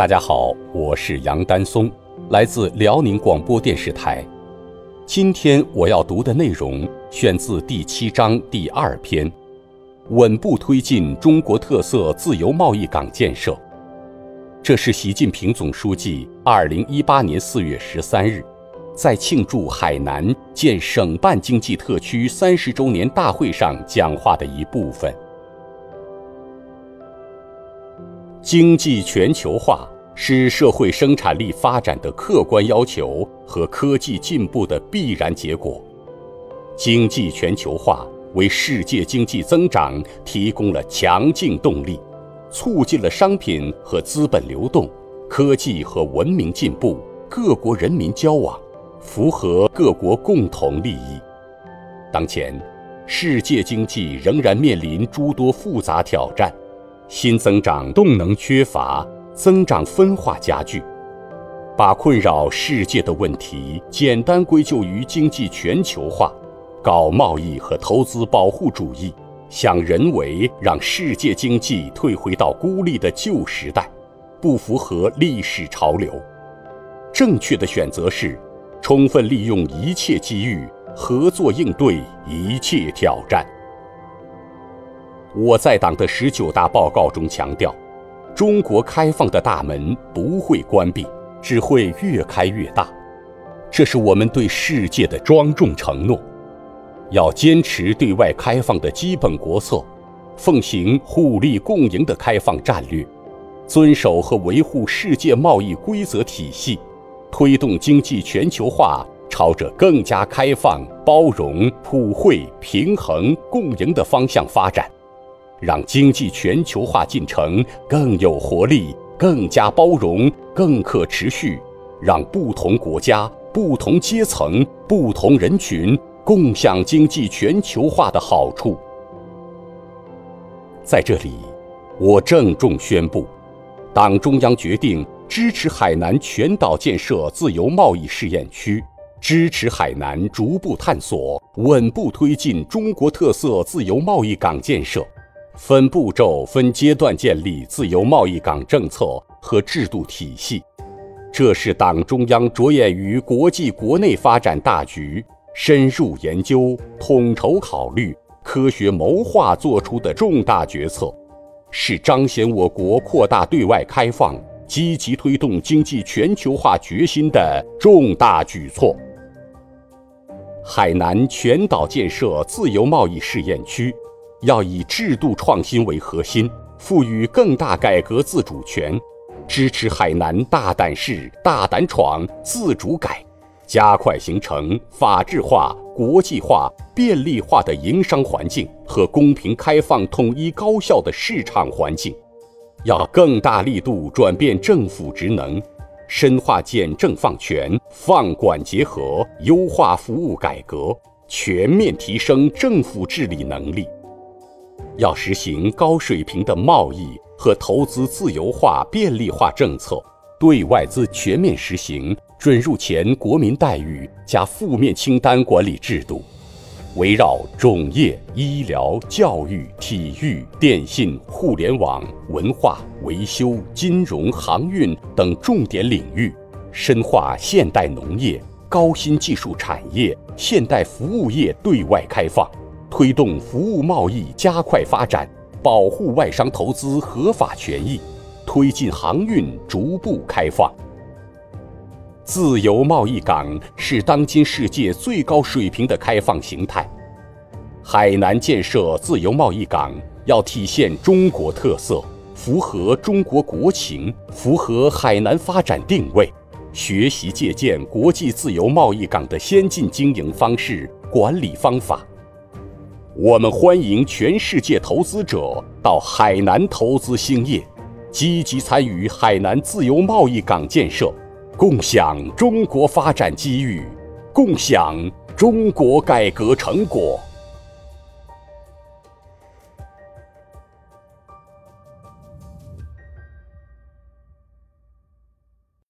大家好，我是杨丹松，来自辽宁广播电视台。今天我要读的内容选自第七章第二篇，稳步推进中国特色自由贸易港建设。这是习近平总书记二零一八年四月十三日，在庆祝海南建省办经济特区三十周年大会上讲话的一部分。经济全球化是社会生产力发展的客观要求和科技进步的必然结果。经济全球化为世界经济增长提供了强劲动力，促进了商品和资本流动、科技和文明进步、各国人民交往，符合各国共同利益。当前，世界经济仍然面临诸多复杂挑战。新增长动能缺乏，增长分化加剧，把困扰世界的问题简单归咎于经济全球化，搞贸易和投资保护主义，想人为让世界经济退回到孤立的旧时代，不符合历史潮流。正确的选择是，充分利用一切机遇，合作应对一切挑战。我在党的十九大报告中强调，中国开放的大门不会关闭，只会越开越大。这是我们对世界的庄重承诺。要坚持对外开放的基本国策，奉行互利共赢的开放战略，遵守和维护世界贸易规则体系，推动经济全球化朝着更加开放、包容、普惠、平衡、共赢的方向发展。让经济全球化进程更有活力、更加包容、更可持续，让不同国家、不同阶层、不同人群共享经济全球化的好处。在这里，我郑重宣布，党中央决定支持海南全岛建设自由贸易试验区，支持海南逐步探索、稳步推进中国特色自由贸易港建设。分步骤、分阶段建立自由贸易港政策和制度体系，这是党中央着眼于国际国内发展大局，深入研究、统筹考虑、科学谋划作出的重大决策，是彰显我国扩大对外开放、积极推动经济全球化决心的重大举措。海南全岛建设自由贸易试验区。要以制度创新为核心，赋予更大改革自主权，支持海南大胆试、大胆闯、自主改，加快形成法治化、国际化、便利化的营商环境和公平开放、统一高效的市场环境。要更大力度转变政府职能，深化简政放权、放管结合，优化服务改革，全面提升政府治理能力。要实行高水平的贸易和投资自由化便利化政策，对外资全面实行准入前国民待遇加负面清单管理制度，围绕种业、医疗、教育、体育、电信、互联网、文化、维修、金融、航运等重点领域，深化现代农业、高新技术产业、现代服务业对外开放。推动服务贸易加快发展，保护外商投资合法权益，推进航运逐步开放。自由贸易港是当今世界最高水平的开放形态。海南建设自由贸易港要体现中国特色，符合中国国情，符合海南发展定位，学习借鉴国际自由贸易港的先进经营方式、管理方法。我们欢迎全世界投资者到海南投资兴业，积极参与海南自由贸易港建设，共享中国发展机遇，共享中国改革成果。